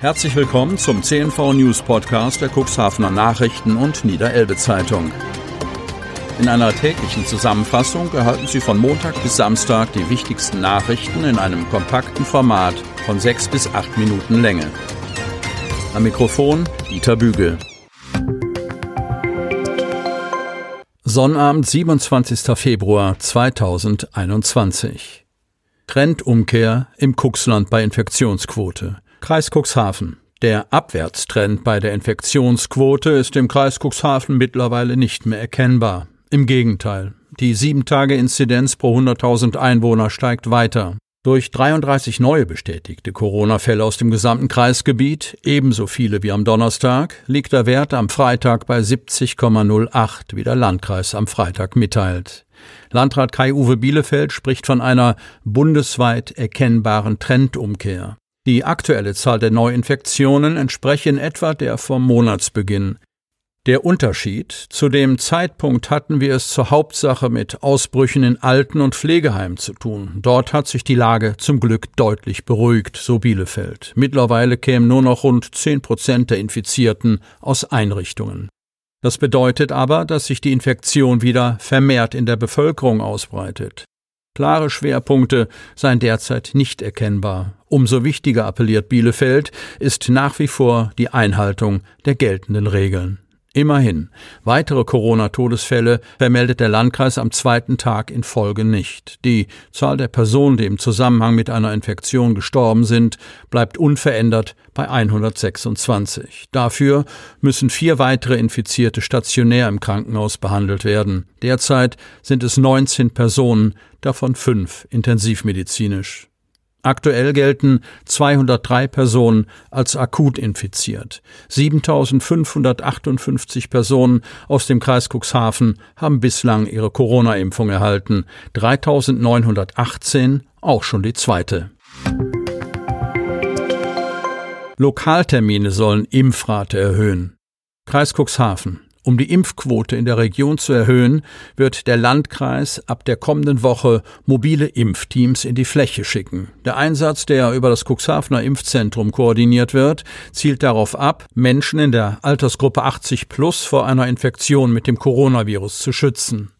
Herzlich willkommen zum CNV News Podcast der Cuxhavener Nachrichten und Niederelbe Zeitung. In einer täglichen Zusammenfassung erhalten Sie von Montag bis Samstag die wichtigsten Nachrichten in einem kompakten Format von sechs bis acht Minuten Länge. Am Mikrofon Dieter Bügel. Sonnabend, 27. Februar 2021. Trendumkehr im Cuxland bei Infektionsquote. Kreis Cuxhaven. Der Abwärtstrend bei der Infektionsquote ist im Kreis Cuxhaven mittlerweile nicht mehr erkennbar. Im Gegenteil, die 7-Tage-Inzidenz pro 100.000 Einwohner steigt weiter. Durch 33 neue bestätigte Corona-Fälle aus dem gesamten Kreisgebiet, ebenso viele wie am Donnerstag, liegt der Wert am Freitag bei 70,08, wie der Landkreis am Freitag mitteilt. Landrat Kai-Uwe Bielefeld spricht von einer bundesweit erkennbaren Trendumkehr. Die aktuelle Zahl der Neuinfektionen entspreche in etwa der vom Monatsbeginn. Der Unterschied zu dem Zeitpunkt hatten wir es zur Hauptsache mit Ausbrüchen in Alten- und Pflegeheimen zu tun. Dort hat sich die Lage zum Glück deutlich beruhigt, so Bielefeld. Mittlerweile kämen nur noch rund zehn Prozent der Infizierten aus Einrichtungen. Das bedeutet aber, dass sich die Infektion wieder vermehrt in der Bevölkerung ausbreitet. Klare Schwerpunkte seien derzeit nicht erkennbar. Umso wichtiger appelliert Bielefeld ist nach wie vor die Einhaltung der geltenden Regeln. Immerhin, weitere Corona-Todesfälle vermeldet der Landkreis am zweiten Tag in Folge nicht. Die Zahl der Personen, die im Zusammenhang mit einer Infektion gestorben sind, bleibt unverändert bei 126. Dafür müssen vier weitere Infizierte stationär im Krankenhaus behandelt werden. Derzeit sind es 19 Personen, davon fünf intensivmedizinisch. Aktuell gelten 203 Personen als akut infiziert. 7558 Personen aus dem Kreis Cuxhaven haben bislang ihre Corona-Impfung erhalten, 3918 auch schon die zweite. Lokaltermine sollen Impfrate erhöhen. Kreis Cuxhaven. Um die Impfquote in der Region zu erhöhen, wird der Landkreis ab der kommenden Woche mobile Impfteams in die Fläche schicken. Der Einsatz, der über das Cuxhavener Impfzentrum koordiniert wird, zielt darauf ab, Menschen in der Altersgruppe 80 plus vor einer Infektion mit dem Coronavirus zu schützen.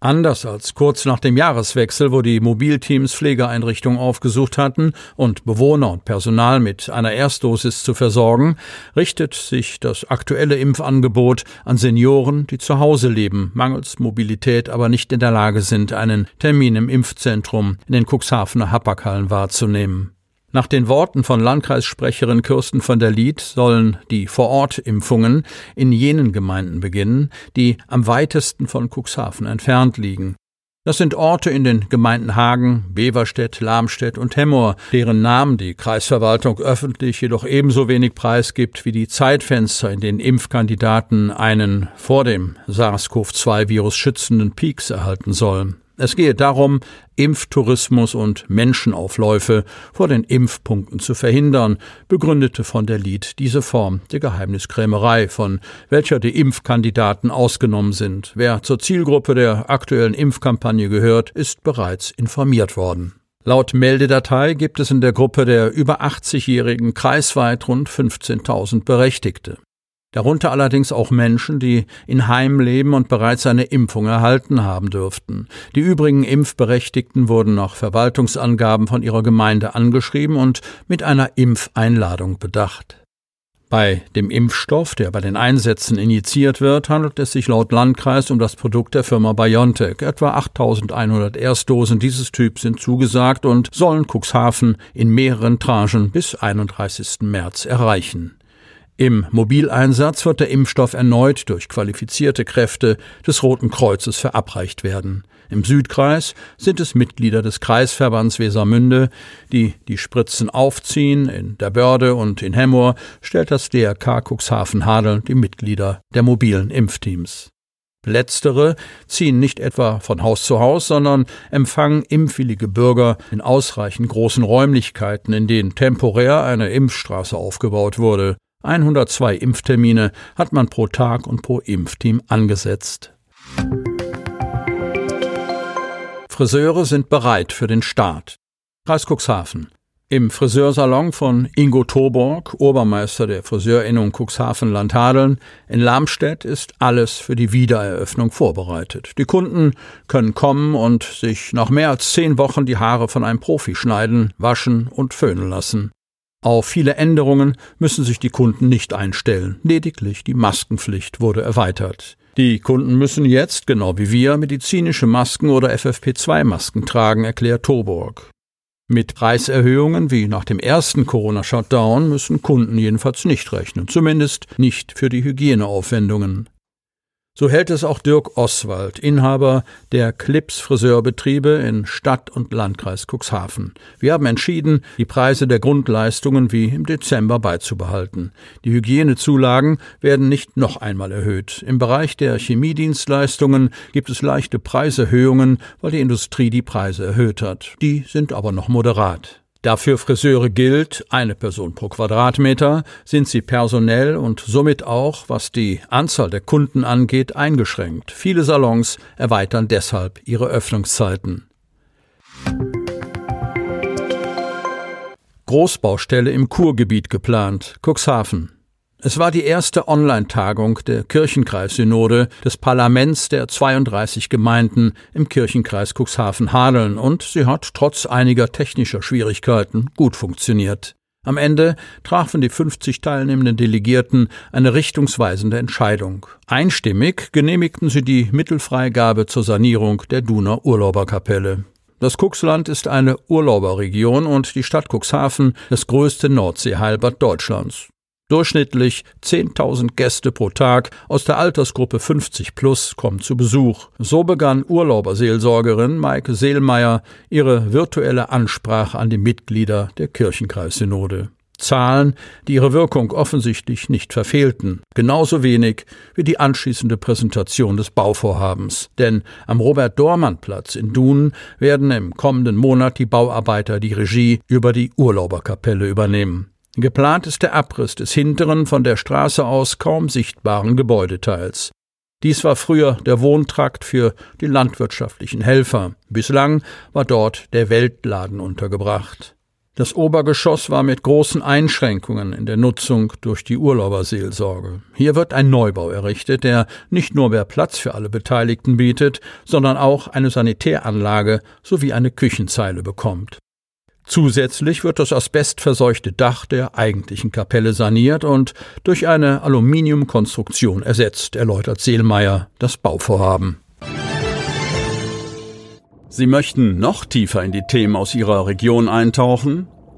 Anders als kurz nach dem Jahreswechsel, wo die Mobilteams Pflegeeinrichtungen aufgesucht hatten und Bewohner und Personal mit einer Erstdosis zu versorgen, richtet sich das aktuelle Impfangebot an Senioren, die zu Hause leben, mangels Mobilität aber nicht in der Lage sind, einen Termin im Impfzentrum in den Cuxhavener Hapaghallen wahrzunehmen. Nach den Worten von Landkreissprecherin Kirsten von der Lied sollen die Vorortimpfungen in jenen Gemeinden beginnen, die am weitesten von Cuxhaven entfernt liegen. Das sind Orte in den Gemeinden Hagen, Beverstedt, Lamstedt und Hemmoor, deren Namen die Kreisverwaltung öffentlich jedoch ebenso wenig preisgibt wie die Zeitfenster, in denen Impfkandidaten einen vor dem SARS-CoV-2-Virus schützenden Peaks erhalten sollen. Es gehe darum, Impftourismus und Menschenaufläufe vor den Impfpunkten zu verhindern, begründete von der Lied diese Form der Geheimniskrämerei, von welcher die Impfkandidaten ausgenommen sind. Wer zur Zielgruppe der aktuellen Impfkampagne gehört, ist bereits informiert worden. Laut Meldedatei gibt es in der Gruppe der über 80-Jährigen kreisweit rund 15.000 Berechtigte darunter allerdings auch Menschen, die in Heim leben und bereits eine Impfung erhalten haben dürften. Die übrigen Impfberechtigten wurden nach Verwaltungsangaben von ihrer Gemeinde angeschrieben und mit einer Impfeinladung bedacht. Bei dem Impfstoff, der bei den Einsätzen injiziert wird, handelt es sich laut Landkreis um das Produkt der Firma BioNTech. Etwa 8100 Erstdosen dieses Typs sind zugesagt und sollen Cuxhaven in mehreren Tranchen bis 31. März erreichen. Im Mobileinsatz wird der Impfstoff erneut durch qualifizierte Kräfte des Roten Kreuzes verabreicht werden. Im Südkreis sind es Mitglieder des Kreisverbands Wesermünde, die die Spritzen aufziehen. In der Börde und in Hemmoor stellt das DRK Cuxhaven-Hadeln die Mitglieder der mobilen Impfteams. Letztere ziehen nicht etwa von Haus zu Haus, sondern empfangen impfwillige Bürger in ausreichend großen Räumlichkeiten, in denen temporär eine Impfstraße aufgebaut wurde. 102 Impftermine hat man pro Tag und pro Impfteam angesetzt. Friseure sind bereit für den Start. Kreis Cuxhaven. Im Friseursalon von Ingo Toborg, Obermeister der Friseurinnung Cuxhaven-Landhadeln in Lamstedt, ist alles für die Wiedereröffnung vorbereitet. Die Kunden können kommen und sich nach mehr als zehn Wochen die Haare von einem Profi schneiden, waschen und föhnen lassen. Auf viele Änderungen müssen sich die Kunden nicht einstellen. Lediglich die Maskenpflicht wurde erweitert. Die Kunden müssen jetzt, genau wie wir, medizinische Masken oder FFP2-Masken tragen, erklärt Toborg. Mit Preiserhöhungen wie nach dem ersten Corona-Shutdown müssen Kunden jedenfalls nicht rechnen, zumindest nicht für die Hygieneaufwendungen. So hält es auch Dirk Oswald, Inhaber der Clips Friseurbetriebe in Stadt und Landkreis Cuxhaven. Wir haben entschieden, die Preise der Grundleistungen wie im Dezember beizubehalten. Die Hygienezulagen werden nicht noch einmal erhöht. Im Bereich der Chemiedienstleistungen gibt es leichte Preiserhöhungen, weil die Industrie die Preise erhöht hat. Die sind aber noch moderat. Da für Friseure gilt, eine Person pro Quadratmeter, sind sie personell und somit auch, was die Anzahl der Kunden angeht, eingeschränkt. Viele Salons erweitern deshalb ihre Öffnungszeiten. Großbaustelle im Kurgebiet geplant, Cuxhaven. Es war die erste Online-Tagung der Kirchenkreissynode des Parlaments der 32 Gemeinden im Kirchenkreis Cuxhaven-Hadeln und sie hat trotz einiger technischer Schwierigkeiten gut funktioniert. Am Ende trafen die 50 teilnehmenden Delegierten eine richtungsweisende Entscheidung. Einstimmig genehmigten sie die Mittelfreigabe zur Sanierung der Duner Urlauberkapelle. Das Cuxland ist eine Urlauberregion und die Stadt Cuxhaven das größte Nordseeheilbad Deutschlands. Durchschnittlich 10.000 Gäste pro Tag aus der Altersgruppe 50 plus kommen zu Besuch. So begann Urlauberseelsorgerin Maike Seelmeier ihre virtuelle Ansprache an die Mitglieder der Kirchenkreissynode. Zahlen, die ihre Wirkung offensichtlich nicht verfehlten, genauso wenig wie die anschließende Präsentation des Bauvorhabens. Denn am Robert-Dormann-Platz in Dunen werden im kommenden Monat die Bauarbeiter die Regie über die Urlauberkapelle übernehmen. Geplant ist der Abriss des hinteren, von der Straße aus kaum sichtbaren Gebäudeteils. Dies war früher der Wohntrakt für die landwirtschaftlichen Helfer. Bislang war dort der Weltladen untergebracht. Das Obergeschoss war mit großen Einschränkungen in der Nutzung durch die Urlauberseelsorge. Hier wird ein Neubau errichtet, der nicht nur mehr Platz für alle Beteiligten bietet, sondern auch eine Sanitäranlage sowie eine Küchenzeile bekommt. Zusätzlich wird das asbestverseuchte Dach der eigentlichen Kapelle saniert und durch eine Aluminiumkonstruktion ersetzt, erläutert Seelmeier das Bauvorhaben. Sie möchten noch tiefer in die Themen aus Ihrer Region eintauchen?